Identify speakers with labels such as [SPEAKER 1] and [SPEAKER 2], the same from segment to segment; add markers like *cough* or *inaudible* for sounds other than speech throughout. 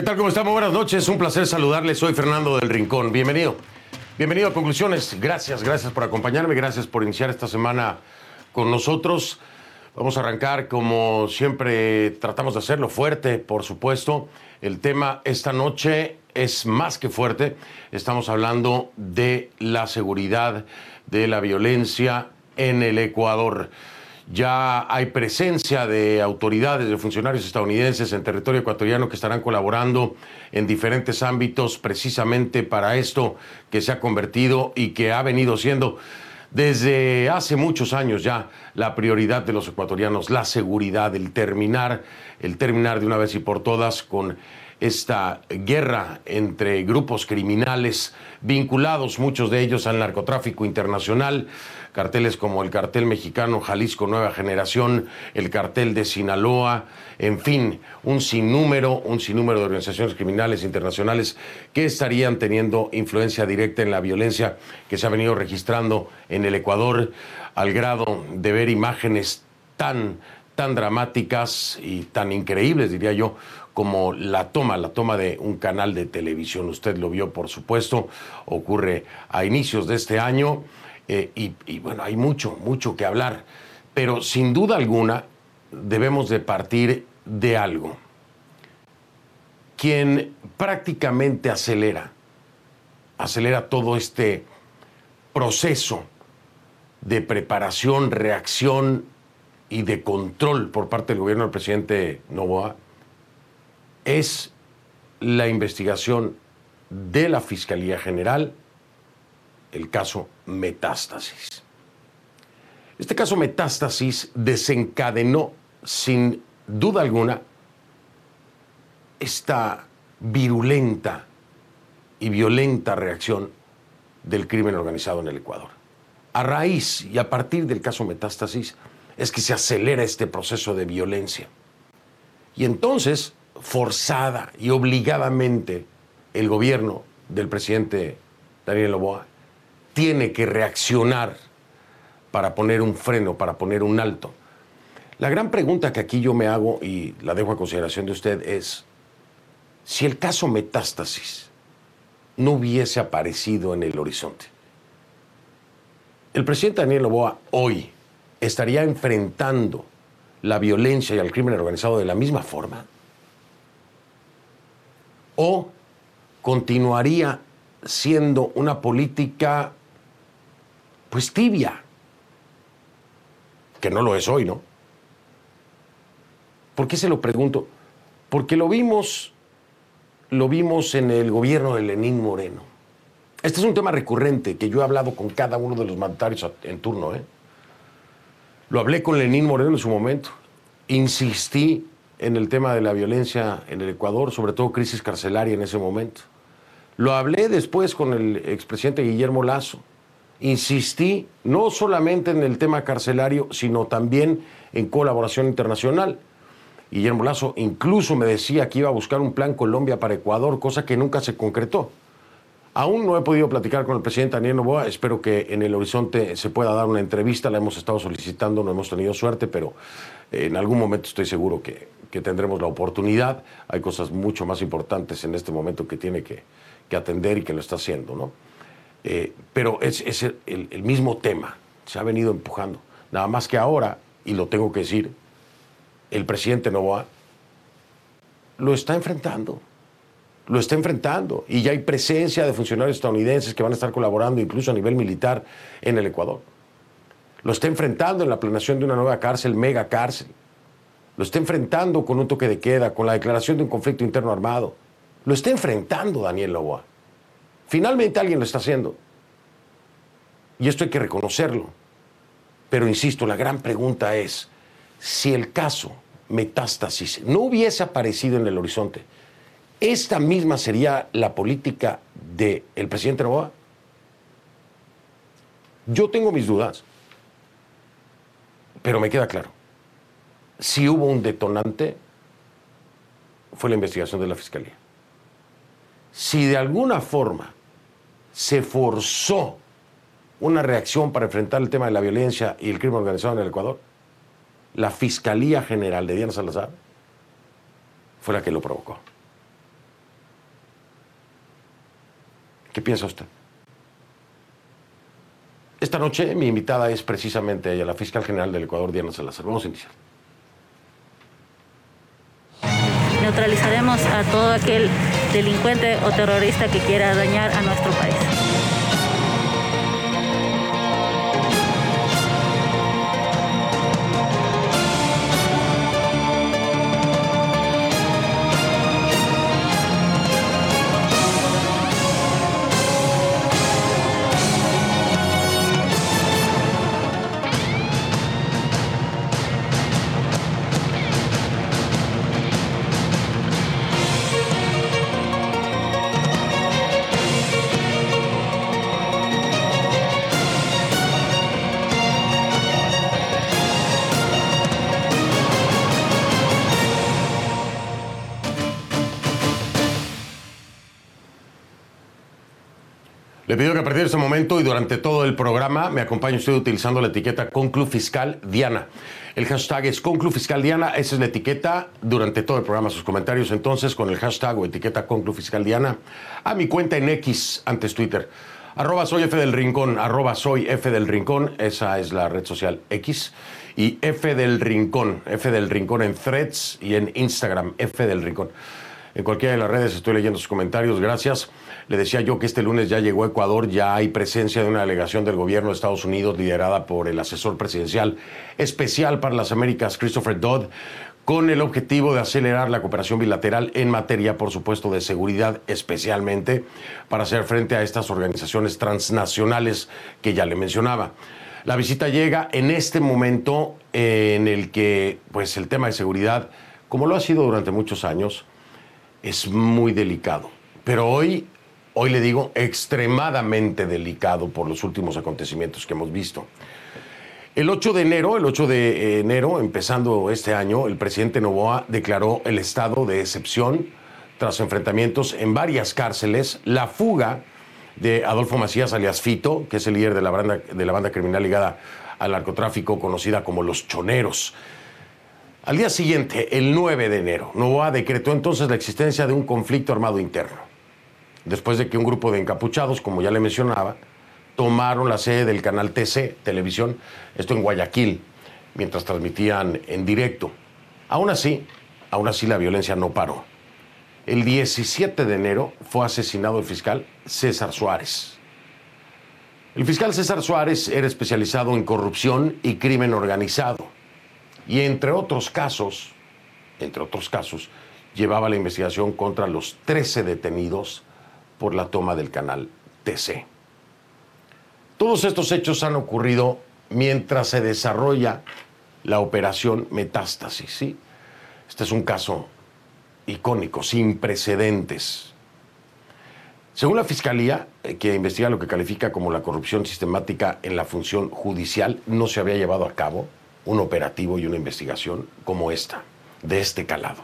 [SPEAKER 1] ¿Qué tal? ¿Cómo estamos? Buenas noches. Un placer saludarles. Soy Fernando del Rincón. Bienvenido. Bienvenido a Conclusiones. Gracias, gracias por acompañarme. Gracias por iniciar esta semana con nosotros. Vamos a arrancar como siempre tratamos de hacerlo fuerte, por supuesto. El tema esta noche es más que fuerte. Estamos hablando de la seguridad, de la violencia en el Ecuador. Ya hay presencia de autoridades, de funcionarios estadounidenses en territorio ecuatoriano que estarán colaborando en diferentes ámbitos precisamente para esto que se ha convertido y que ha venido siendo desde hace muchos años ya la prioridad de los ecuatorianos, la seguridad, el terminar, el terminar de una vez y por todas con esta guerra entre grupos criminales vinculados, muchos de ellos al narcotráfico internacional, carteles como el cartel mexicano Jalisco Nueva Generación, el cartel de Sinaloa, en fin, un sinnúmero, un sinnúmero de organizaciones criminales internacionales que estarían teniendo influencia directa en la violencia que se ha venido registrando en el Ecuador, al grado de ver imágenes tan tan dramáticas y tan increíbles, diría yo, como la toma, la toma de un canal de televisión. Usted lo vio, por supuesto, ocurre a inicios de este año eh, y, bueno, hay mucho, mucho que hablar, pero sin duda alguna debemos de partir de algo. Quien prácticamente acelera, acelera todo este proceso de preparación, reacción y de control por parte del gobierno del presidente Novoa es la investigación de la Fiscalía General, el caso Metástasis. Este caso Metástasis desencadenó sin duda alguna esta virulenta y violenta reacción del crimen organizado en el Ecuador. A raíz y a partir del caso Metástasis es que se acelera este proceso de violencia. Y entonces forzada y obligadamente el gobierno del presidente Daniel Loboa tiene que reaccionar para poner un freno, para poner un alto. La gran pregunta que aquí yo me hago y la dejo a consideración de usted es, si el caso Metástasis no hubiese aparecido en el horizonte, el presidente Daniel Loboa hoy estaría enfrentando la violencia y al crimen organizado de la misma forma o continuaría siendo una política pues tibia, que no lo es hoy, ¿no? ¿Por qué se lo pregunto? Porque lo vimos, lo vimos en el gobierno de Lenín Moreno. Este es un tema recurrente que yo he hablado con cada uno de los mandatarios en turno. ¿eh? Lo hablé con Lenín Moreno en su momento. Insistí en el tema de la violencia en el Ecuador, sobre todo crisis carcelaria en ese momento. Lo hablé después con el expresidente Guillermo Lazo. Insistí no solamente en el tema carcelario, sino también en colaboración internacional. Guillermo Lazo incluso me decía que iba a buscar un plan Colombia para Ecuador, cosa que nunca se concretó. Aún no he podido platicar con el presidente Daniel Novoa. Espero que en el horizonte se pueda dar una entrevista. La hemos estado solicitando, no hemos tenido suerte, pero en algún momento estoy seguro que, que tendremos la oportunidad. Hay cosas mucho más importantes en este momento que tiene que, que atender y que lo está haciendo, ¿no? Eh, pero es, el, el, mismo tema, se ha venido empujando. Nada más que ahora, y lo tengo que decir, el presidente Novoa lo está enfrentando. Lo está enfrentando. Y ya hay presencia de funcionarios estadounidenses que van a estar colaborando incluso a nivel militar en el Ecuador. Lo está enfrentando en la planeación de una nueva cárcel, mega cárcel lo está enfrentando con un toque de queda, con la declaración de un conflicto interno armado. Lo está enfrentando Daniel Loboa. Finalmente alguien lo está haciendo. Y esto hay que reconocerlo. Pero insisto, la gran pregunta es, si el caso metástasis no hubiese aparecido en el horizonte, ¿esta misma sería la política del presidente Novoa? Yo tengo mis dudas, pero me queda claro si hubo un detonante, fue la investigación de la Fiscalía. Si de alguna forma se forzó una reacción para enfrentar el tema de la violencia y el crimen organizado en el Ecuador? La Fiscalía General de Diana Salazar fue la que lo provocó. ¿Qué piensa usted? Esta noche mi invitada es precisamente ella, la fiscal general del Ecuador, Diana Salazar. Vamos a iniciar.
[SPEAKER 2] Neutralizaremos a todo aquel delincuente o terrorista que quiera dañar a nuestro país.
[SPEAKER 1] Este momento y durante todo el programa me acompañe usted utilizando la etiqueta Conclu Fiscal Diana. El hashtag es Conclu Fiscal Diana, esa es la etiqueta durante todo el programa. Sus comentarios entonces con el hashtag o etiqueta Conclu Fiscal Diana a mi cuenta en X, antes Twitter. Arroba soy F del Rincón, arroba soy F del Rincón, esa es la red social X. Y F del Rincón, F del Rincón en Threads y en Instagram, F del Rincón. En cualquiera de las redes estoy leyendo sus comentarios, gracias. Le decía yo que este lunes ya llegó a Ecuador, ya hay presencia de una delegación del gobierno de Estados Unidos liderada por el asesor presidencial especial para las Américas, Christopher Dodd, con el objetivo de acelerar la cooperación bilateral en materia, por supuesto, de seguridad, especialmente para hacer frente a estas organizaciones transnacionales que ya le mencionaba. La visita llega en este momento en el que pues, el tema de seguridad, como lo ha sido durante muchos años, es muy delicado. Pero hoy hoy le digo, extremadamente delicado por los últimos acontecimientos que hemos visto. El 8 de enero, el 8 de enero, empezando este año, el presidente Novoa declaró el estado de excepción tras enfrentamientos en varias cárceles, la fuga de Adolfo Macías alias Fito, que es el líder de la banda, de la banda criminal ligada al narcotráfico conocida como Los Choneros. Al día siguiente, el 9 de enero, Novoa decretó entonces la existencia de un conflicto armado interno después de que un grupo de encapuchados, como ya le mencionaba, tomaron la sede del canal TC, televisión, esto en Guayaquil, mientras transmitían en directo. Aún así, aún así la violencia no paró. El 17 de enero fue asesinado el fiscal César Suárez. El fiscal César Suárez era especializado en corrupción y crimen organizado. Y entre otros casos, entre otros casos, llevaba la investigación contra los 13 detenidos por la toma del canal TC. Todos estos hechos han ocurrido mientras se desarrolla la operación Metástasis. ¿sí? Este es un caso icónico, sin precedentes. Según la Fiscalía, eh, que investiga lo que califica como la corrupción sistemática en la función judicial, no se había llevado a cabo un operativo y una investigación como esta, de este calado.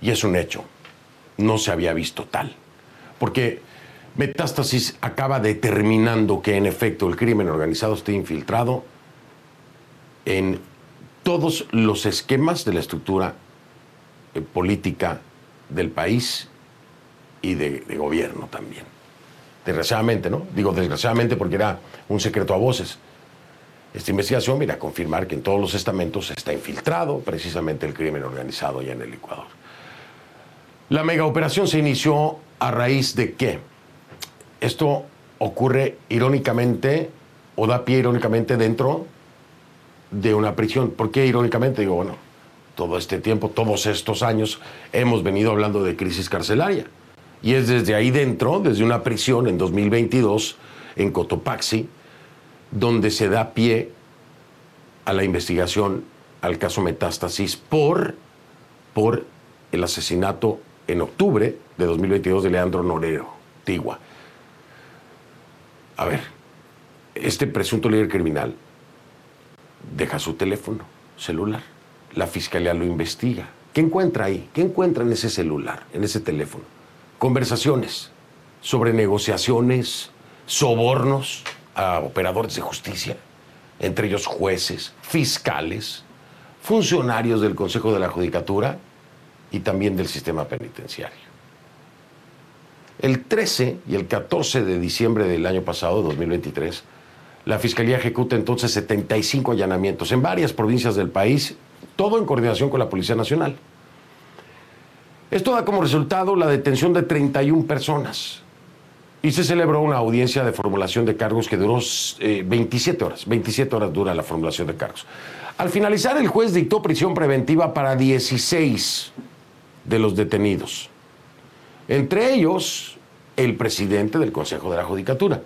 [SPEAKER 1] Y es un hecho, no se había visto tal porque Metástasis acaba determinando que en efecto el crimen organizado está infiltrado en todos los esquemas de la estructura eh, política del país y de, gobierno también. Desgraciadamente, ¿no? Digo desgraciadamente porque era un secreto a voces. Esta investigación viene a confirmar que en todos los estamentos está infiltrado precisamente el crimen organizado ya en el Ecuador. La megaoperación se inició a raíz de qué. Esto ocurre irónicamente o da pie irónicamente dentro de una prisión. ¿Por qué irónicamente? Digo, bueno, todo este tiempo, todos estos años, hemos venido hablando de crisis carcelaria. Y es desde ahí dentro, desde una prisión en 2022, en Cotopaxi, donde se da pie a la investigación al caso Metástasis por, por el asesinato en octubre de 2022 de Leandro Norero, Tigua. A ver, este presunto líder criminal deja su teléfono celular. La fiscalía lo investiga. ¿Qué encuentra ahí? ¿Qué encuentra en ese celular, en ese teléfono? Conversaciones sobre negociaciones, sobornos a operadores de justicia, entre ellos jueces, fiscales, funcionarios del Consejo de la Judicatura y también del sistema penitenciario. El 13 y el 14 de diciembre del año pasado, 2023, la Fiscalía ejecuta entonces 75 allanamientos en varias provincias del país, todo en coordinación con la Policía Nacional. Esto da como resultado la detención de 31 personas y se celebró una audiencia de formulación de cargos que duró 27 eh, horas. 27 horas dura la formulación de cargos. Al finalizar, el juez dictó prisión preventiva para 16 de los detenidos. Entre ellos, el presidente del Consejo de la Judicatura.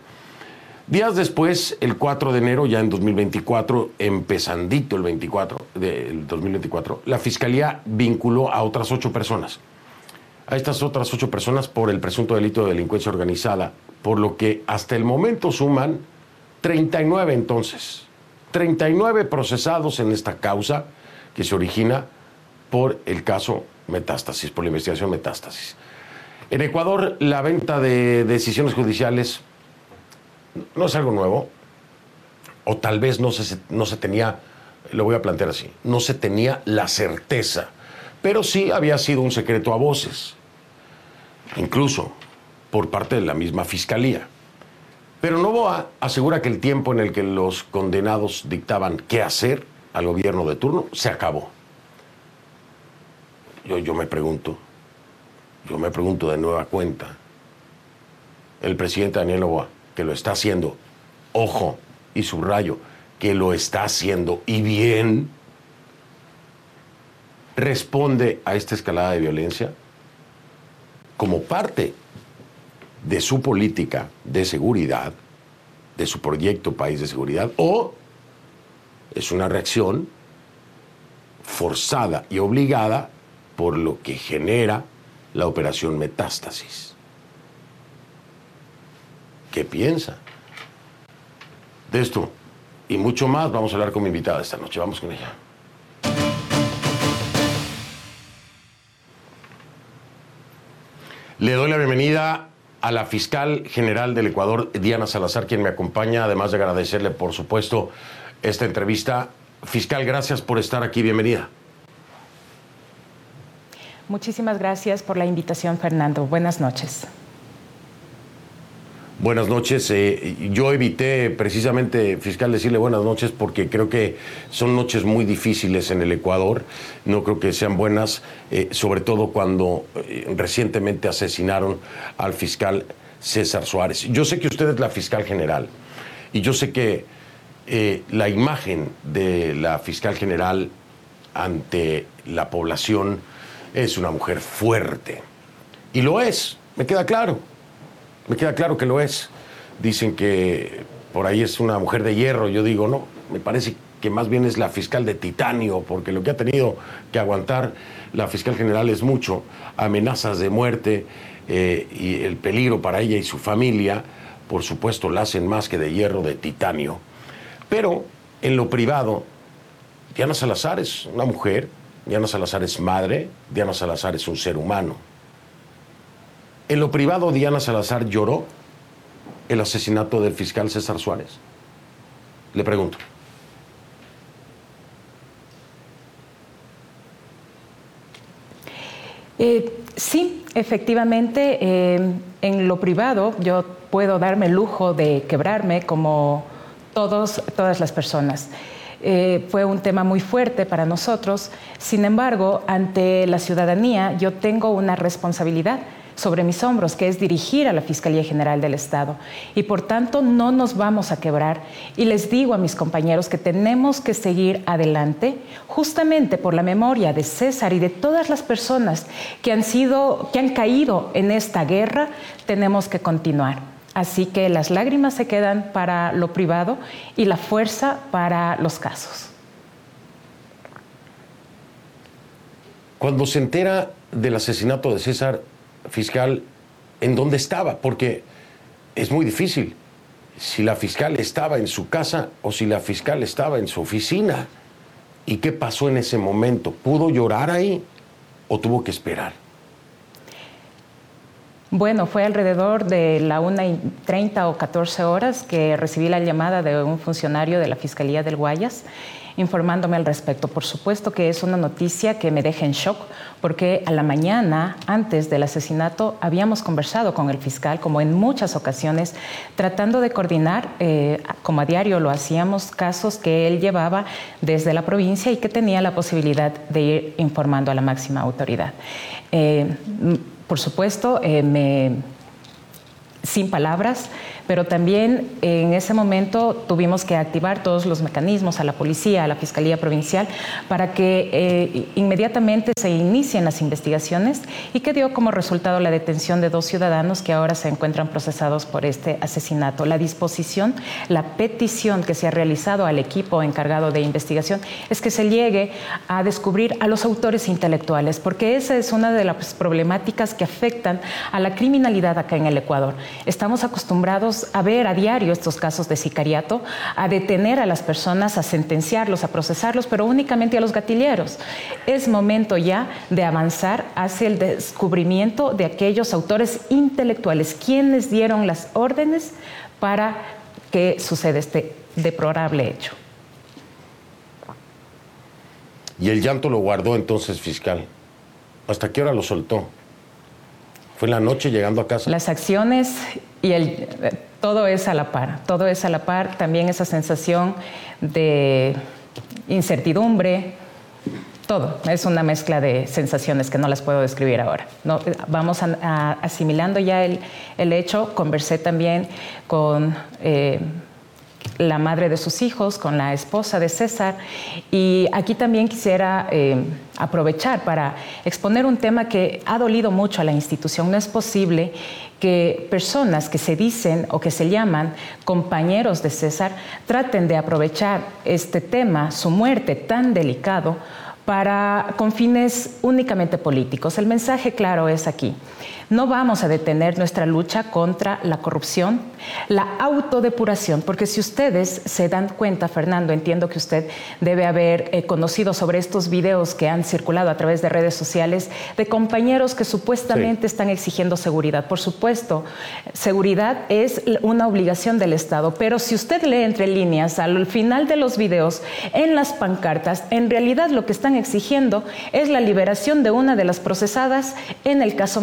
[SPEAKER 1] Días después, el 4 de enero, ya en 2024, empezandito el 24 del 2024, la fiscalía vinculó a otras ocho personas. A estas otras ocho personas por el presunto delito de delincuencia organizada, por lo que hasta el momento suman 39 entonces. 39 procesados en esta causa que se origina por el caso Metástasis, por la investigación Metástasis. En Ecuador, la venta de decisiones judiciales no es algo nuevo, o tal vez no se, no se tenía, lo voy a plantear así, no se tenía la certeza, pero sí había sido un secreto a voces, incluso por parte de la misma fiscalía. Pero Novoa asegura que el tiempo en el que los condenados dictaban qué hacer al gobierno de turno se acabó. Yo, yo me pregunto, yo me pregunto de nueva cuenta, el presidente Daniel Novoa, que lo está haciendo, ojo y subrayo, que lo está haciendo y bien, responde a esta escalada de violencia como parte de su política de seguridad, de su proyecto país de seguridad, o es una reacción forzada y obligada por lo que genera la operación metástasis. ¿Qué piensa? De esto y mucho más vamos a hablar con mi invitada esta noche. Vamos con ella. Le doy la bienvenida a la fiscal general del Ecuador, Diana Salazar, quien me acompaña, además de agradecerle, por supuesto, esta entrevista. Fiscal, gracias por estar aquí. Bienvenida.
[SPEAKER 3] Muchísimas gracias por la invitación, Fernando. Buenas noches.
[SPEAKER 1] Buenas noches. Eh, yo evité precisamente, fiscal, decirle buenas noches porque creo que son noches muy difíciles en el Ecuador. No creo que sean buenas, eh, sobre todo cuando eh, recientemente asesinaron al fiscal César Suárez. Yo sé que usted es la fiscal general y yo sé que la imagen de la fiscal general ante la población es una mujer fuerte. Y lo es, me queda claro me queda claro que lo es. Dicen que por ahí es una mujer de hierro. Yo digo, no, me parece que más bien es la fiscal de titanio, porque lo que ha tenido que aguantar la fiscal general es mucho. Amenazas de muerte eh, y el peligro para ella y su familia, por supuesto, la hacen más que de hierro, de titanio. Pero en lo privado, Diana Salazar es una mujer, Diana Salazar es madre, Diana Salazar es un ser humano. En lo privado, Diana Salazar lloró el asesinato del fiscal César Suárez. Le pregunto.
[SPEAKER 3] Eh, sí, efectivamente, eh, en lo privado yo puedo darme el lujo de quebrarme como todos, todas las personas. Eh, fue un tema muy fuerte para nosotros, sin embargo, ante la ciudadanía yo tengo una responsabilidad sobre mis hombros, que es dirigir a la Fiscalía General del Estado. Y por tanto no nos vamos a quebrar. Y les digo a mis compañeros que tenemos que seguir adelante justamente por la memoria de César y de todas las personas que han sido, que han caído en esta guerra, tenemos que continuar. Así que las lágrimas se quedan para lo privado y la fuerza para los casos.
[SPEAKER 1] Cuando se entera del asesinato de César, fiscal en dónde estaba, porque es muy difícil si la fiscal estaba en su casa o si la fiscal estaba en su oficina. ¿Y qué pasó en ese momento? ¿Pudo llorar ahí o tuvo que esperar?
[SPEAKER 3] Bueno, fue alrededor de la 1 y 30 o 14 horas que recibí la llamada de un funcionario de la Fiscalía del Guayas informándome al respecto. Por supuesto que es una noticia que me deja en shock porque a la mañana, antes del asesinato, habíamos conversado con el fiscal, como en muchas ocasiones, tratando de coordinar, eh, como a diario lo hacíamos, casos que él llevaba desde la provincia y que tenía la posibilidad de ir informando a la máxima autoridad. Eh, por supuesto, eh, me, sin palabras, pero también en ese momento tuvimos que activar todos los mecanismos a la policía, a la Fiscalía Provincial, para que eh, inmediatamente se inicien las investigaciones y que dio como resultado la detención de dos ciudadanos que ahora se encuentran procesados por este asesinato. La disposición, la petición que se ha realizado al equipo encargado de investigación es que se llegue a descubrir a los autores intelectuales, porque esa es una de las problemáticas que afectan a la criminalidad acá en el Ecuador. Estamos acostumbrados a ver a diario estos casos de sicariato, a detener a las personas, a sentenciarlos, a procesarlos, pero únicamente a los gatilleros. Es momento ya de avanzar hacia el descubrimiento de aquellos autores intelectuales, quienes dieron las órdenes para que suceda este deplorable hecho.
[SPEAKER 1] Y el llanto lo guardó entonces fiscal. ¿Hasta qué hora lo soltó? Fue en la noche llegando a casa.
[SPEAKER 3] Las acciones y el, todo es a la par, todo es a la par, también esa sensación de incertidumbre, todo, es una mezcla de sensaciones que no las puedo describir ahora. No, vamos asimilando ya el, el, hecho, conversé también con... Eh, la madre de sus hijos, con la esposa de César. Y aquí también quisiera eh, aprovechar para exponer un tema que ha dolido mucho a la institución. No es posible que personas que se dicen o que se llaman compañeros de César traten de aprovechar este tema, su muerte tan delicado, para, con fines únicamente políticos. El mensaje claro es aquí. No vamos a detener nuestra lucha contra la corrupción, la autodepuración, porque si ustedes se dan cuenta, Fernando, entiendo que usted debe haber eh, conocido sobre estos videos que han circulado a través de redes sociales de compañeros que supuestamente están exigiendo seguridad. Por supuesto, seguridad es una obligación del Estado, pero si usted lee entre líneas al final de los videos, en las pancartas, en realidad lo que están exigiendo es la liberación de una de las procesadas en el caso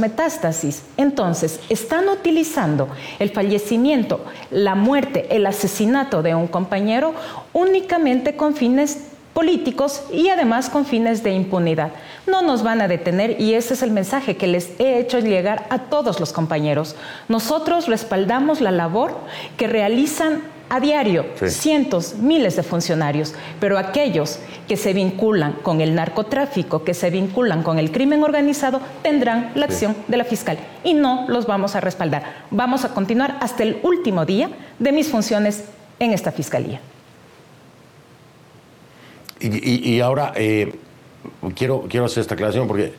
[SPEAKER 3] Entonces, están utilizando el fallecimiento, la muerte, el asesinato de un compañero únicamente con fines políticos y además con fines de impunidad. No nos van a detener y ese es el mensaje que les he hecho llegar a todos los compañeros. Nosotros respaldamos la labor que realizan a diario cientos, miles de funcionarios, pero aquellos que se vinculan con el narcotráfico, que se vinculan con el crimen organizado, tendrán la acción de la fiscal y no los vamos a respaldar. Vamos a continuar hasta el último día de mis funciones en esta fiscalía.
[SPEAKER 1] Y, ahora eh, quiero, quiero hacer esta aclaración porque eh,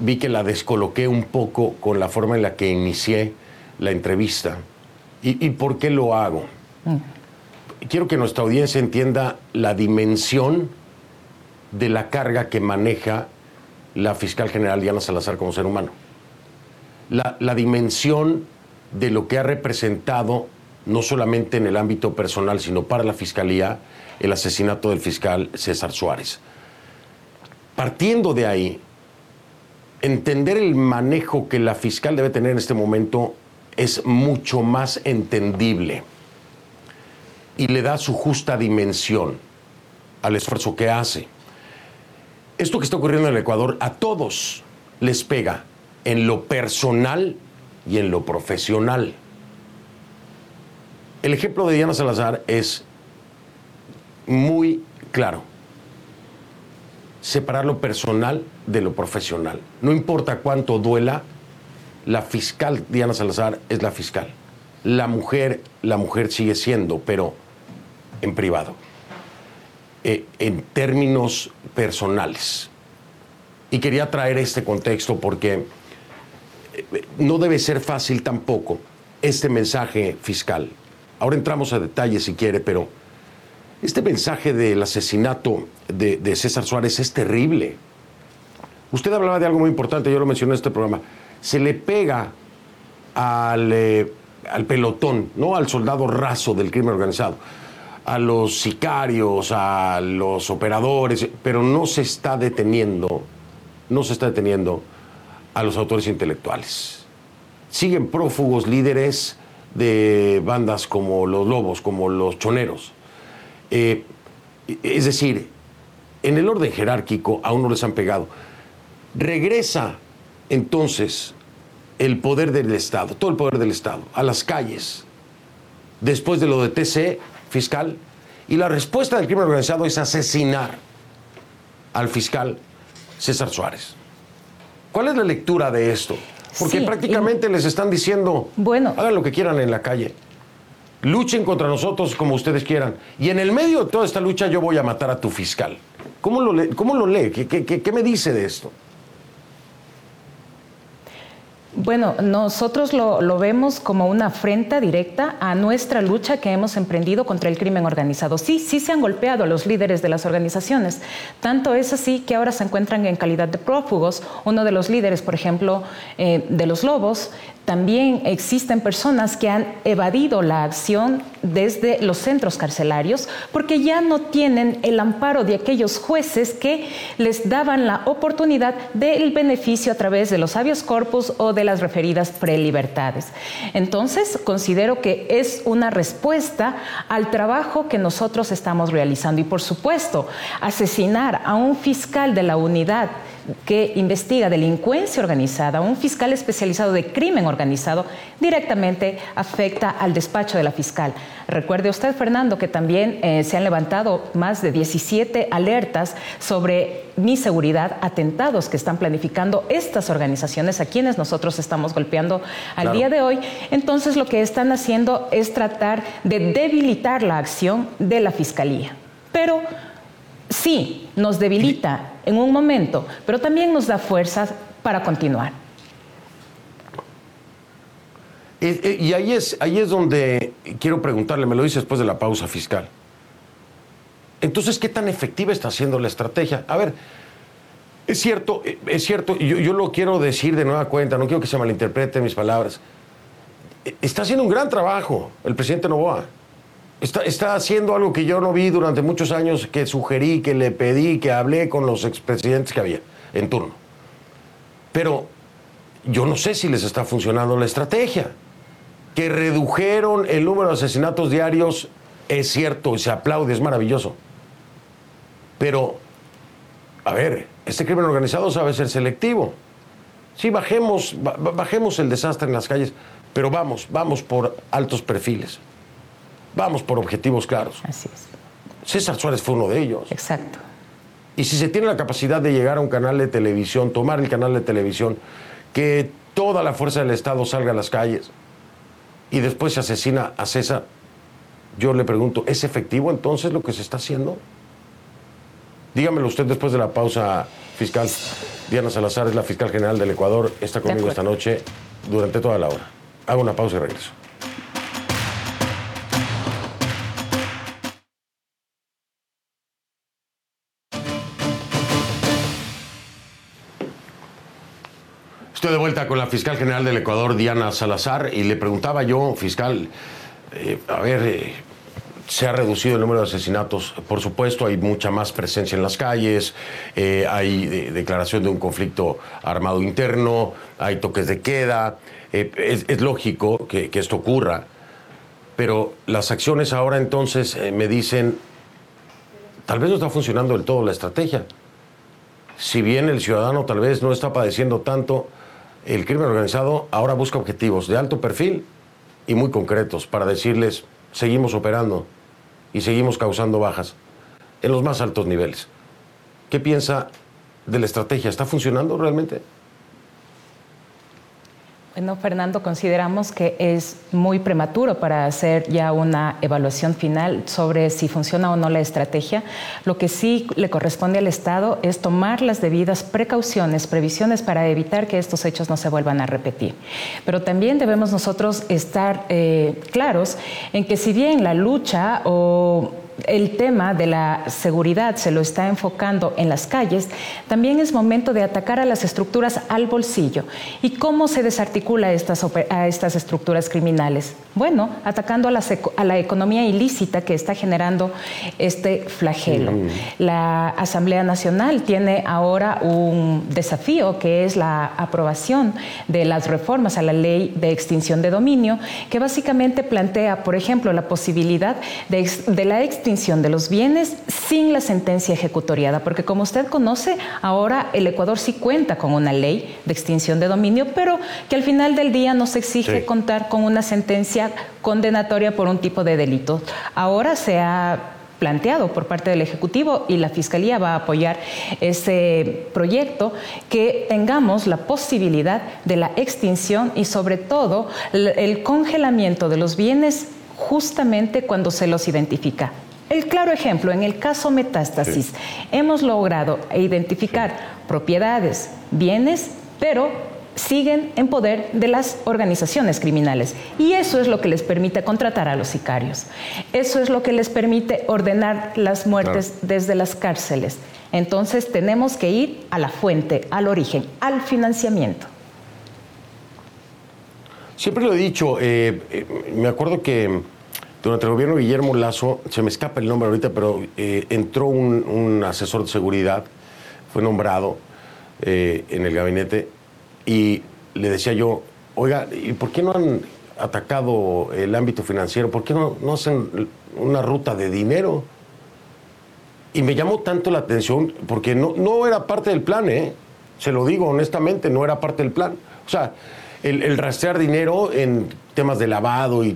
[SPEAKER 1] vi que la descoloqué un poco con la forma en la que inicié la entrevista. ¿Y, y por qué lo hago? Quiero que nuestra audiencia entienda la dimensión de la carga que maneja la fiscal general Diana Salazar como ser humano. La, la, dimensión de lo que ha representado, no solamente en el ámbito personal, sino para la fiscalía, el asesinato del fiscal César Suárez. Partiendo de ahí, entender el manejo que la fiscal debe tener en este momento es mucho más entendible y le da su justa dimensión al esfuerzo que hace. Esto que está ocurriendo en el Ecuador a todos les pega en lo personal y en lo profesional. El ejemplo de Diana Salazar es muy claro. Separar lo personal de lo profesional. No importa cuánto duela, la fiscal Diana Salazar es la fiscal. La mujer, la mujer sigue siendo, pero en privado, eh, en términos personales. Y quería traer este contexto porque eh, no debe ser fácil tampoco este mensaje fiscal. Ahora entramos a detalles si quiere, pero este mensaje del asesinato de, César Suárez es terrible. Usted hablaba de algo muy importante, yo lo mencioné en este programa. Se le pega al, eh, al pelotón, no al soldado raso del crimen organizado a los sicarios, a los operadores, pero no se está deteniendo, no se está deteniendo a los autores intelectuales. Siguen prófugos líderes de bandas como los Lobos, como los Choneros. Eh, es decir, en el orden jerárquico aún no les han pegado. Regresa entonces el poder del Estado, todo el poder del Estado, a las calles, después de lo de TC fiscal, y la respuesta del crimen organizado es asesinar al fiscal César Suárez. ¿Cuál es la lectura de esto? Porque prácticamente les están diciendo, bueno, hagan lo que quieran en la calle, luchen contra nosotros como ustedes quieran, y en el medio de toda esta lucha yo voy a matar a tu fiscal. ¿Cómo lo, lee? ¿Cómo lo lee? qué me dice de esto?
[SPEAKER 3] Bueno, nosotros lo, vemos como una afrenta directa a nuestra lucha que hemos emprendido contra el crimen organizado. Sí, sí se han golpeado a los líderes de las organizaciones. Tanto es así que ahora se encuentran en calidad de prófugos. Uno de los líderes, por ejemplo, eh, de los Lobos, también existen personas que han evadido la acción desde los centros carcelarios porque ya no tienen el amparo de aquellos jueces que les daban la oportunidad del beneficio a través de los habeas corpus o de las referidas prelibertades. Entonces, considero que es una respuesta al trabajo que nosotros estamos realizando. Y por supuesto, asesinar a un fiscal de la unidad que investiga delincuencia organizada, un fiscal especializado de crimen organizado, directamente afecta al despacho de la fiscal. Recuerde usted, Fernando, que también eh, se han levantado más de 17 alertas sobre mi seguridad, atentados que están planificando estas organizaciones a quienes nosotros estamos golpeando al día de hoy. Entonces, lo que están haciendo es tratar de debilitar la acción de la fiscalía. Pero sí, nos debilita en un momento, pero también nos da fuerzas para continuar.
[SPEAKER 1] Y ahí es, ahí es donde quiero preguntarle, me lo dice después de la pausa fiscal. Entonces, ¿qué tan efectiva está siendo la estrategia? A ver, es cierto, es cierto, yo, yo lo quiero decir de nueva cuenta, no quiero que se malinterpreten mis palabras. Está haciendo un gran trabajo el presidente Novoa. Está, haciendo algo que yo no vi durante muchos años, que sugerí, que le pedí, que hablé con los expresidentes que había en turno. Pero yo no sé si les está funcionando la estrategia. Que redujeron el número de asesinatos diarios es cierto se aplaude, es maravilloso. Pero, a ver, este crimen organizado sabe ser selectivo. Sí, bajemos, bajemos el desastre en las calles, pero vamos, vamos por altos perfiles. Vamos por objetivos claros.
[SPEAKER 3] Así es.
[SPEAKER 1] César Suárez fue uno de ellos.
[SPEAKER 3] Exacto.
[SPEAKER 1] Y si se tiene la capacidad de llegar a un canal de televisión, tomar el canal de televisión, que toda la fuerza del Estado salga a las calles y después se asesina a César, yo le pregunto, ¿es efectivo entonces lo que se está haciendo? Dígamelo usted después de la pausa fiscal. Diana Salazar es la fiscal general del Ecuador, está conmigo esta noche durante toda la hora. Hago una pausa y regreso. Con la fiscal general del Ecuador, Diana Salazar, y le preguntaba yo, fiscal, eh, a ver, eh, se ha reducido el número de asesinatos, por supuesto, hay mucha más presencia en las calles, eh, hay declaración de un conflicto armado interno, hay toques de queda, es, lógico que, esto ocurra, pero las acciones ahora entonces me dicen, tal vez no está funcionando del todo la estrategia. Si bien el ciudadano tal vez no está padeciendo tanto, el crimen organizado ahora busca objetivos de alto perfil y muy concretos para decirles, seguimos operando y seguimos causando bajas en los más altos niveles. ¿Qué piensa de la estrategia? ¿Está funcionando realmente?
[SPEAKER 3] Bueno, Fernando, consideramos que es muy prematuro para hacer ya una evaluación final sobre si funciona o no la estrategia. Lo que sí le corresponde al Estado es tomar las debidas precauciones, previsiones para evitar que estos hechos no se vuelvan a repetir. Pero también debemos nosotros estar eh, claros en que si bien la lucha o el tema de la seguridad se lo está enfocando en las calles, también es momento de atacar a las estructuras al bolsillo. ¿Y cómo se desarticula estas, a estas estructuras criminales? Bueno, atacando a la, a la, economía ilícita que está generando este flagelo. La Asamblea Nacional tiene ahora un desafío que es la aprobación de las reformas a la ley de extinción de dominio, que básicamente plantea, por ejemplo, la posibilidad de, de la extinción extinción de los bienes sin la sentencia ejecutoriada, porque como usted conoce, ahora el Ecuador sí cuenta con una ley de extinción de dominio, pero que al final del día nos exige contar con una sentencia condenatoria por un tipo de delito. Ahora se ha planteado por parte del Ejecutivo y la Fiscalía va a apoyar ese proyecto, que tengamos la posibilidad de la extinción y sobre todo el congelamiento de los bienes justamente cuando se los identifica. El claro ejemplo, en el caso metástasis, hemos logrado identificar propiedades, bienes, pero siguen en poder de las organizaciones criminales. Y eso es lo que les permite contratar a los sicarios. Eso es lo que les permite ordenar las muertes desde las cárceles. Entonces tenemos que ir a la fuente, al origen, al financiamiento.
[SPEAKER 1] Siempre lo he dicho, eh, eh, me acuerdo que durante el gobierno Guillermo Lazo, se me escapa el nombre ahorita, pero eh, entró un, asesor de seguridad, fue nombrado eh, en el gabinete y le decía yo, oiga, ¿y por qué no han atacado el ámbito financiero? ¿Por qué no, no hacen una ruta de dinero? Y me llamó tanto la atención porque no, no era parte del plan, ¿eh? Se lo digo honestamente, no era parte del plan. O sea, el, rastrear dinero en temas de lavado y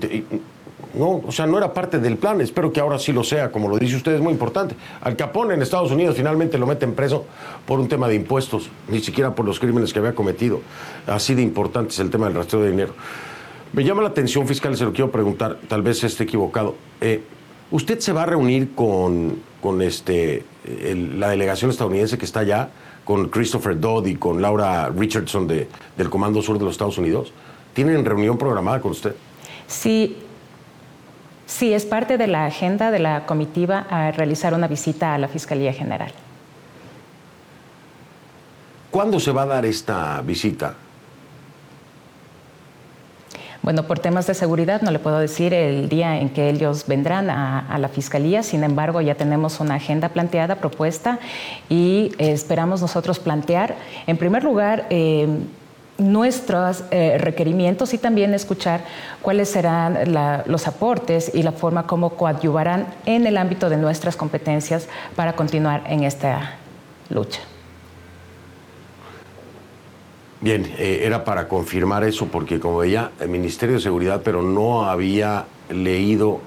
[SPEAKER 1] no, o sea, no era parte del plan. Espero que ahora sí lo sea, como lo dice usted, es muy importante. Al Capone en Estados Unidos finalmente lo meten preso por un tema de impuestos, ni siquiera por los crímenes que había cometido. Así de importante es el tema del rastreo de dinero. Me llama la atención, fiscal, se lo quiero preguntar, tal vez esté equivocado. Eh, ¿Usted se va a reunir con, con este, la delegación estadounidense que está allá, con Christopher Dodd y con Laura Richardson de, del Comando Sur de los Estados Unidos? ¿Tienen reunión programada con usted?
[SPEAKER 3] Sí, Sí, es parte de la agenda de la comitiva a realizar una visita a la Fiscalía General.
[SPEAKER 1] ¿Cuándo se va a dar esta visita?
[SPEAKER 3] Bueno, por temas de seguridad no le puedo decir el día en que ellos vendrán a, la Fiscalía, sin embargo ya tenemos una agenda planteada, propuesta, y esperamos nosotros plantear, en primer lugar, eh, nuestros eh, requerimientos y también escuchar cuáles serán los aportes y la forma como coadyuvarán en el ámbito de nuestras competencias para continuar en esta lucha.
[SPEAKER 1] Bien, eh, era para confirmar eso porque como veía el Ministerio de Seguridad, pero no había leído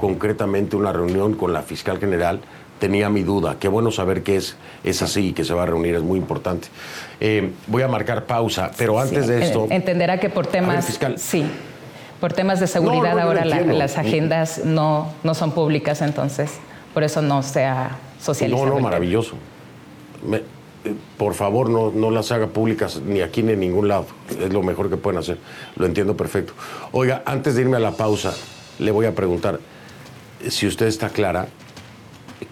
[SPEAKER 1] concretamente una reunión con la fiscal general tenía mi duda. Qué bueno saber que es, es así, que se va a reunir, es muy importante. Eh, voy a marcar pausa, pero antes de esto...
[SPEAKER 3] Entenderá que por temas... fiscal. Sí, por temas de seguridad ahora las agendas no, no son públicas, entonces por eso no se ha socializado.
[SPEAKER 1] No, no, maravilloso. Eh, por favor, no, no las haga públicas ni aquí ni en ningún lado. Es lo mejor que pueden hacer. Lo entiendo perfecto. Oiga, antes de irme a la pausa, le voy a preguntar si usted está clara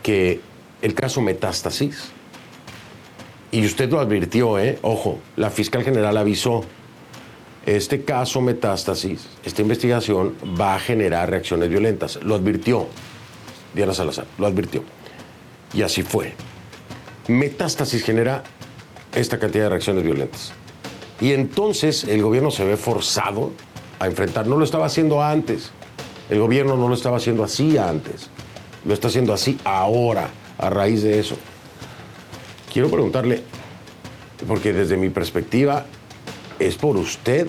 [SPEAKER 1] que el caso Metástasis, y usted lo advirtió, ¿eh? ojo, la fiscal general avisó, este caso Metástasis, esta investigación va a generar reacciones violentas. Lo advirtió Diana Salazar, lo advirtió. Y así fue. Metástasis genera esta cantidad de reacciones violentas. Y entonces el gobierno se ve forzado a enfrentar. No lo estaba haciendo antes. El gobierno no lo estaba haciendo así antes lo está haciendo así ahora, a raíz de eso. Quiero preguntarle, porque desde mi perspectiva es por usted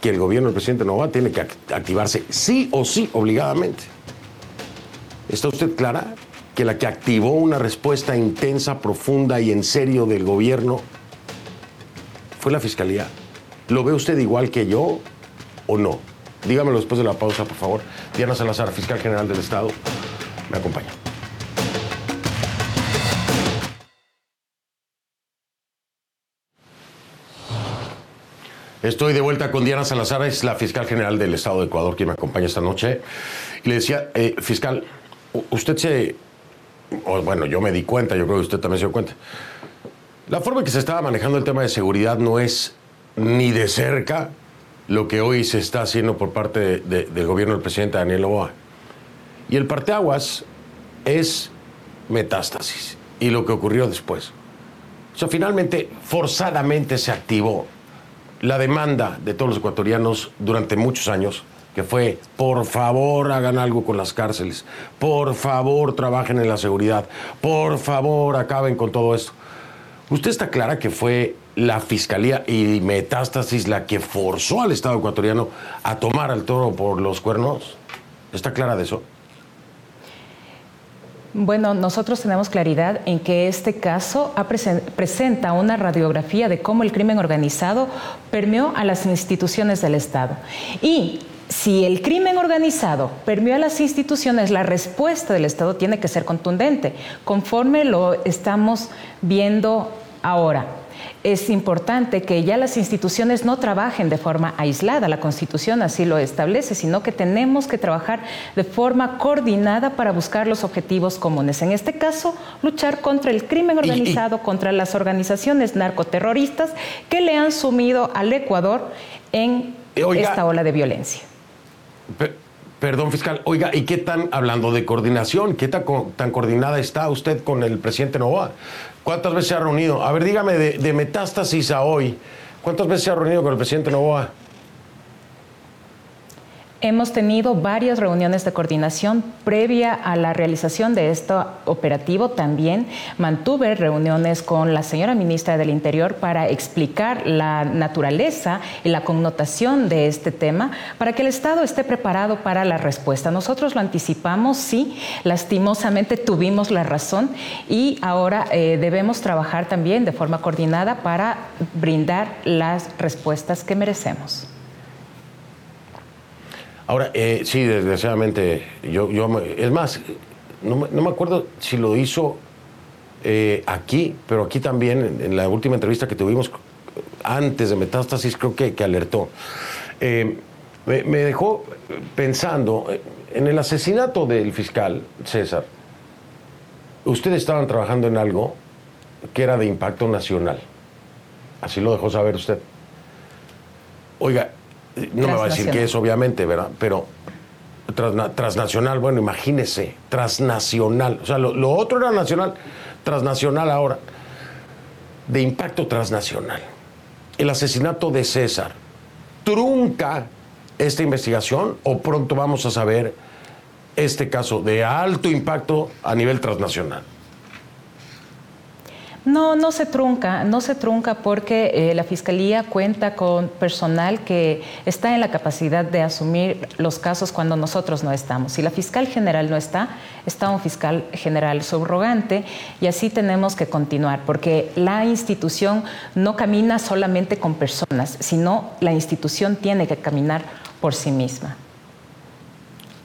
[SPEAKER 1] que el gobierno del presidente Nova tiene que activarse sí o sí, obligadamente. ¿Está usted clara que la que activó una respuesta intensa, profunda y en serio del gobierno fue la fiscalía? ¿Lo ve usted igual que yo o no? Dígamelo después de la pausa, por favor. Diana Salazar, fiscal general del Estado me acompaña. Estoy de vuelta con Diana Salazar, es la fiscal general del Estado de Ecuador, quien me acompaña esta noche. Y le decía, eh, fiscal, usted se, bueno, yo me di cuenta, yo creo que usted también se dio cuenta. La forma en que se estaba manejando el tema de seguridad no es ni de cerca lo que hoy se está haciendo por parte del gobierno del presidente Daniel Oboa. Y el parteaguas es metástasis y lo que ocurrió después. O sea, finalmente, forzadamente se activó la demanda de todos los ecuatorianos durante muchos años, que fue, por favor, hagan algo con las cárceles, por favor, trabajen en la seguridad, por favor, acaben con todo esto. ¿Usted está clara que fue la Fiscalía y Metástasis la que forzó al Estado ecuatoriano a tomar al toro por los cuernos? ¿Está clara de eso?
[SPEAKER 3] Bueno, nosotros tenemos claridad en que este caso presenta una radiografía de cómo el crimen organizado permeó a las instituciones del Estado. Y si el crimen organizado permeó a las instituciones, la respuesta del Estado tiene que ser contundente, conforme lo estamos viendo ahora es importante que ya las instituciones no trabajen de forma aislada, la Constitución así lo establece, sino que tenemos que trabajar de forma coordinada para buscar los objetivos comunes. En este caso, luchar contra el crimen organizado, contra las organizaciones narcoterroristas que le han sumido al Ecuador en esta ola de violencia.
[SPEAKER 1] Perdón, fiscal. Oiga, ¿y qué tan, hablando de coordinación, qué tan, tan coordinada está usted con el presidente Novoa? ¿Cuántas veces se ha reunido? A ver, dígame de, metástasis a hoy. ¿Cuántas veces se ha reunido con el presidente Novoa?
[SPEAKER 3] Hemos tenido varias reuniones de coordinación previa a la realización de este operativo. También mantuve reuniones con la señora ministra del Interior para explicar la naturaleza y la connotación de este tema para que el Estado esté preparado para la respuesta. Nosotros lo anticipamos, sí, lastimosamente tuvimos la razón y ahora eh, debemos trabajar también de forma coordinada para brindar las respuestas que merecemos.
[SPEAKER 1] Ahora, eh, sí, desgraciadamente, yo, yo es más, no, me acuerdo si lo hizo eh, aquí, pero aquí también, en, la última entrevista que tuvimos antes de Metástasis, creo que, que alertó. Eh, me, me, dejó pensando en el asesinato del fiscal César. Ustedes estaban trabajando en algo que era de impacto nacional. Así lo dejó saber usted. Oiga, no me va a decir que es, obviamente, ¿verdad? Pero transnacional, bueno, imagínese, transnacional. O sea, lo, otro era nacional, transnacional ahora. De impacto transnacional. El asesinato de César trunca esta investigación o pronto vamos a saber este caso de alto impacto a nivel transnacional.
[SPEAKER 3] No, no se trunca, no se trunca porque eh, la Fiscalía cuenta con personal que está en la capacidad de asumir los casos cuando nosotros no estamos. Si la fiscal general no está, está un fiscal general subrogante y así tenemos que continuar porque la institución no camina solamente con personas, sino la institución tiene que caminar por sí misma.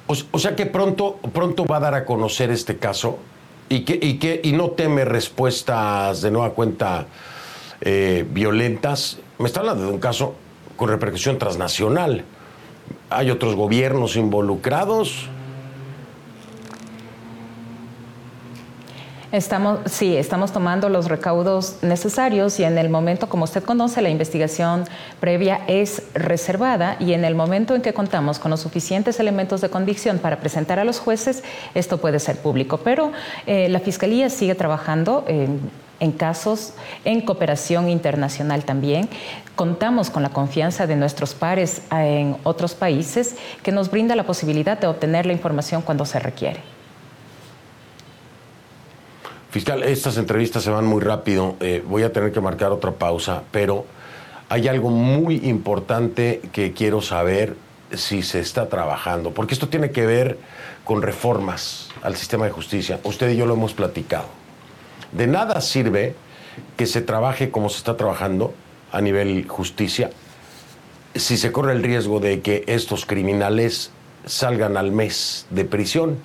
[SPEAKER 1] O, sea que pronto, pronto va a dar a conocer este caso y, que, y, que, y no teme respuestas de nueva cuenta eh, violentas. Me está hablando de un caso con repercusión transnacional. Hay otros gobiernos involucrados.
[SPEAKER 3] Estamos, sí, estamos tomando los recaudos necesarios y en el momento, como usted conoce, la investigación previa es reservada y en el momento en que contamos con los suficientes elementos de convicción para presentar a los jueces, esto puede ser público. Pero eh, la Fiscalía sigue trabajando. en casos en cooperación internacional también. Contamos con la confianza de nuestros pares en otros países que nos brinda la posibilidad de obtener la información cuando se requiere.
[SPEAKER 1] Fiscal, estas entrevistas se van muy rápido. Eh, voy a tener que marcar otra pausa, pero hay algo muy importante que quiero saber si se está trabajando, porque esto tiene que ver con reformas al sistema de justicia. Usted y yo lo hemos platicado. De nada sirve que se trabaje como se está trabajando a nivel justicia si se corre el riesgo de que estos criminales salgan al mes de prisión.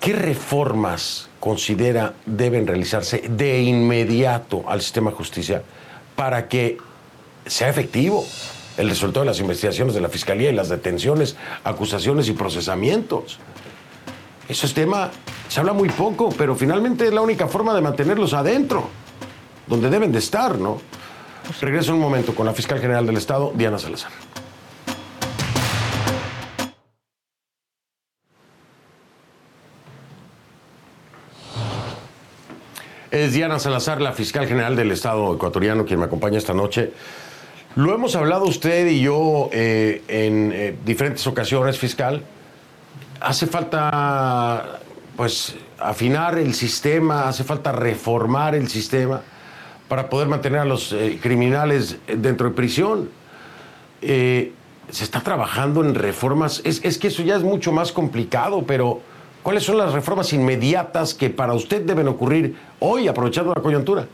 [SPEAKER 1] ¿Qué reformas considera deben realizarse de inmediato al sistema de justicia para que sea efectivo el resultado de las investigaciones de la Fiscalía y las detenciones, acusaciones y procesamientos. Ese tema se habla muy poco, pero finalmente es la única forma de mantenerlos adentro, donde deben de estar, ¿no? Regreso un momento con la fiscal general del Estado, Diana Salazar. Es Diana Salazar, la fiscal general del Estado ecuatoriano, quien me acompaña esta noche. Lo hemos hablado usted y yo eh, en eh, diferentes ocasiones, fiscal. Hace falta, pues, afinar el sistema, hace falta reformar el sistema para poder mantener a los eh, criminales dentro de prisión. se está trabajando en reformas. Es, es que eso ya es mucho más complicado, pero ¿Cuáles son las reformas inmediatas que para usted deben ocurrir hoy, aprovechando la coyuntura?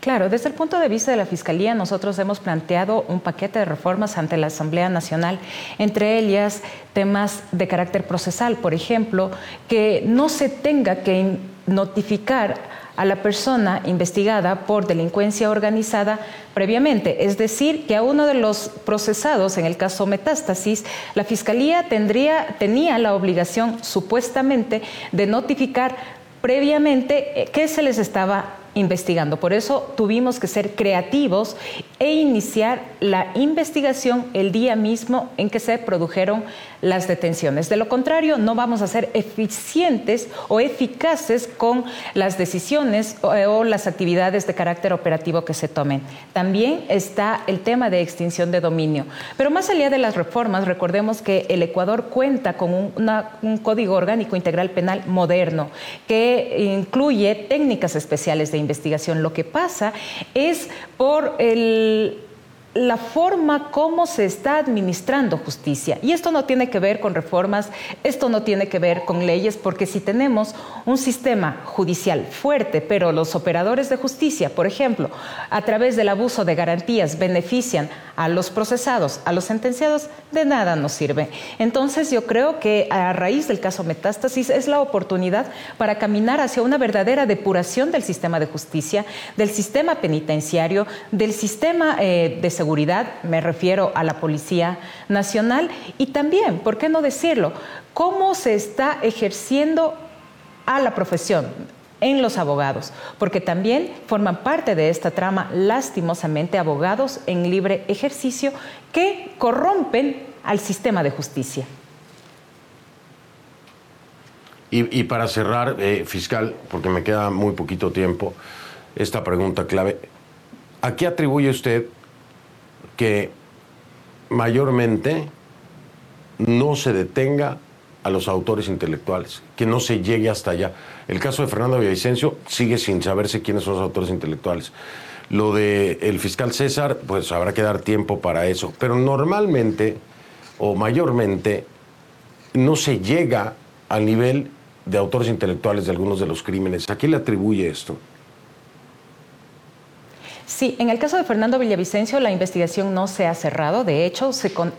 [SPEAKER 3] Claro, desde el punto de vista de la Fiscalía, nosotros hemos planteado un paquete de reformas ante la Asamblea Nacional, entre ellas temas de carácter procesal, por ejemplo, que no se tenga que notificar a la persona investigada por delincuencia organizada previamente. Es decir, que a uno de los procesados, en el caso Metástasis, la Fiscalía tendría, tenía la obligación supuestamente de notificar previamente eh, qué se les estaba investigando. Por eso tuvimos que ser creativos e iniciar la investigación el día mismo en que se produjeron las detenciones. De lo contrario, no vamos a ser eficientes o eficaces con las decisiones o, las actividades de carácter operativo que se tomen. También está el tema de extinción de dominio. Pero más allá de las reformas, recordemos que el Ecuador cuenta con un código orgánico integral penal moderno que incluye técnicas especiales de investigación. Lo que pasa es por el la forma como se está administrando justicia. Y esto no tiene que ver con reformas, esto no tiene que ver con leyes, porque si tenemos un sistema judicial fuerte, pero los operadores de justicia, por ejemplo, a través del abuso de garantías benefician a los procesados, a los sentenciados, de nada nos sirve. Entonces yo creo que a raíz del caso Metástasis es la oportunidad para caminar hacia una verdadera depuración del sistema de justicia, del sistema penitenciario, del sistema eh, de seguridad, me refiero a la Policía Nacional, y también, ¿por qué no decirlo?, cómo se está ejerciendo a la profesión en los abogados, porque también forman parte de esta trama, lastimosamente, abogados en libre ejercicio que corrompen al sistema de justicia.
[SPEAKER 1] Y, para cerrar, eh, fiscal, porque me queda muy poquito tiempo, esta pregunta clave, ¿a qué atribuye usted que mayormente no se detenga a los autores intelectuales, que no se llegue hasta allá. El caso de Fernando Villavicencio sigue sin saberse quiénes son los autores intelectuales. Lo de el fiscal César, pues habrá que dar tiempo para eso. Pero normalmente o mayormente no se llega al nivel de autores intelectuales de algunos de los crímenes. ¿A quién le atribuye esto?
[SPEAKER 3] Sí, en el caso de Fernando Villavicencio la investigación no se ha cerrado, de hecho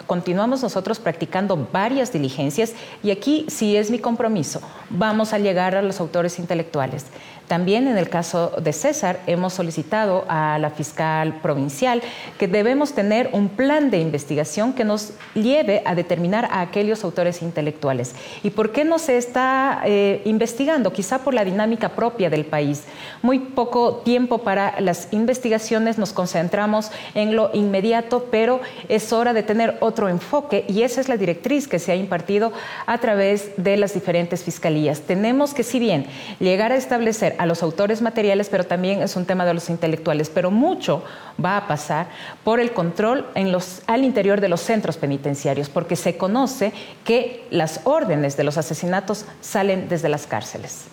[SPEAKER 3] continuamos nosotros practicando varias diligencias y aquí sí es mi compromiso, vamos a llegar a los autores intelectuales. También en el caso de César hemos solicitado a la fiscal provincial que debemos tener un plan de investigación que nos lleve a determinar a aquellos autores intelectuales. ¿Y por qué no se está eh, investigando? Quizá por la dinámica propia del país. Muy poco tiempo para las investigaciones, nos concentramos en lo inmediato, pero es hora de tener otro enfoque y esa es la directriz que se ha impartido a través de las diferentes fiscalías. Tenemos que, si bien llegar a establecer a los autores materiales, pero también es un tema de los intelectuales. Pero mucho va a pasar por el control en los, al interior de los centros penitenciarios, porque se conoce que las órdenes de los asesinatos salen desde las cárceles.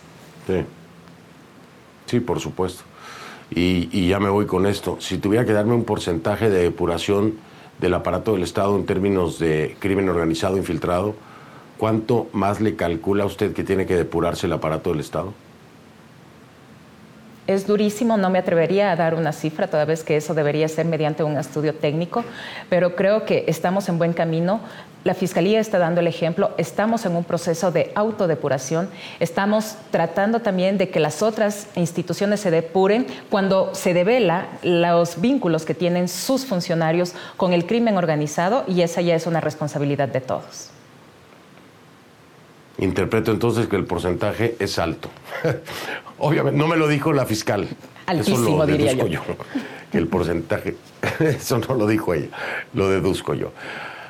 [SPEAKER 1] Sí, sí por supuesto. Y, y ya me voy con esto. Si tuviera que darme un porcentaje de depuración del aparato del Estado en términos de crimen organizado infiltrado, ¿cuánto más le calcula usted que tiene que depurarse el aparato del Estado?
[SPEAKER 3] Es durísimo, no me atrevería a dar una cifra, toda vez que eso debería ser mediante un estudio técnico, pero creo que estamos en buen camino. La Fiscalía está dando el ejemplo, estamos en un proceso de autodepuración, estamos tratando también de que las otras instituciones se depuren cuando se devela los vínculos que tienen sus funcionarios con el crimen organizado y esa ya es una responsabilidad de todos.
[SPEAKER 1] Interpreto entonces que el porcentaje es alto. *laughs* Obviamente, no me lo dijo la fiscal.
[SPEAKER 3] Altísimo,
[SPEAKER 1] eso lo
[SPEAKER 3] diría
[SPEAKER 1] deduzco
[SPEAKER 3] yo.
[SPEAKER 1] Que el porcentaje, *laughs* eso no lo dijo ella, lo deduzco yo.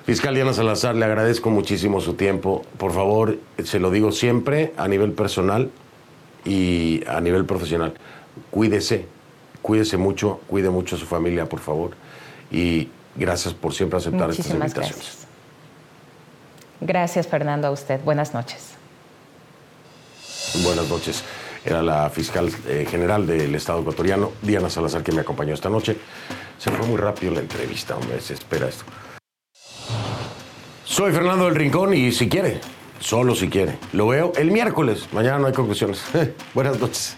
[SPEAKER 1] Fiscal Diana Salazar, le agradezco muchísimo su tiempo. Por favor, se lo digo siempre a nivel personal y a nivel profesional. Cuídese, cuídese mucho, cuide mucho a su familia, por favor. Y gracias por siempre aceptar estas invitaciones.
[SPEAKER 3] gracias. Gracias, Fernando, a usted. Buenas noches.
[SPEAKER 1] Buenas noches. Era la fiscal eh, general del Estado ecuatoriano, Diana Salazar, que me acompañó esta noche. Se fue muy rápido la entrevista, hombre, se espera esto. Soy Fernando del Rincón y si quiere, solo si quiere, lo veo el miércoles. Mañana no hay conclusiones. *laughs* Buenas noches.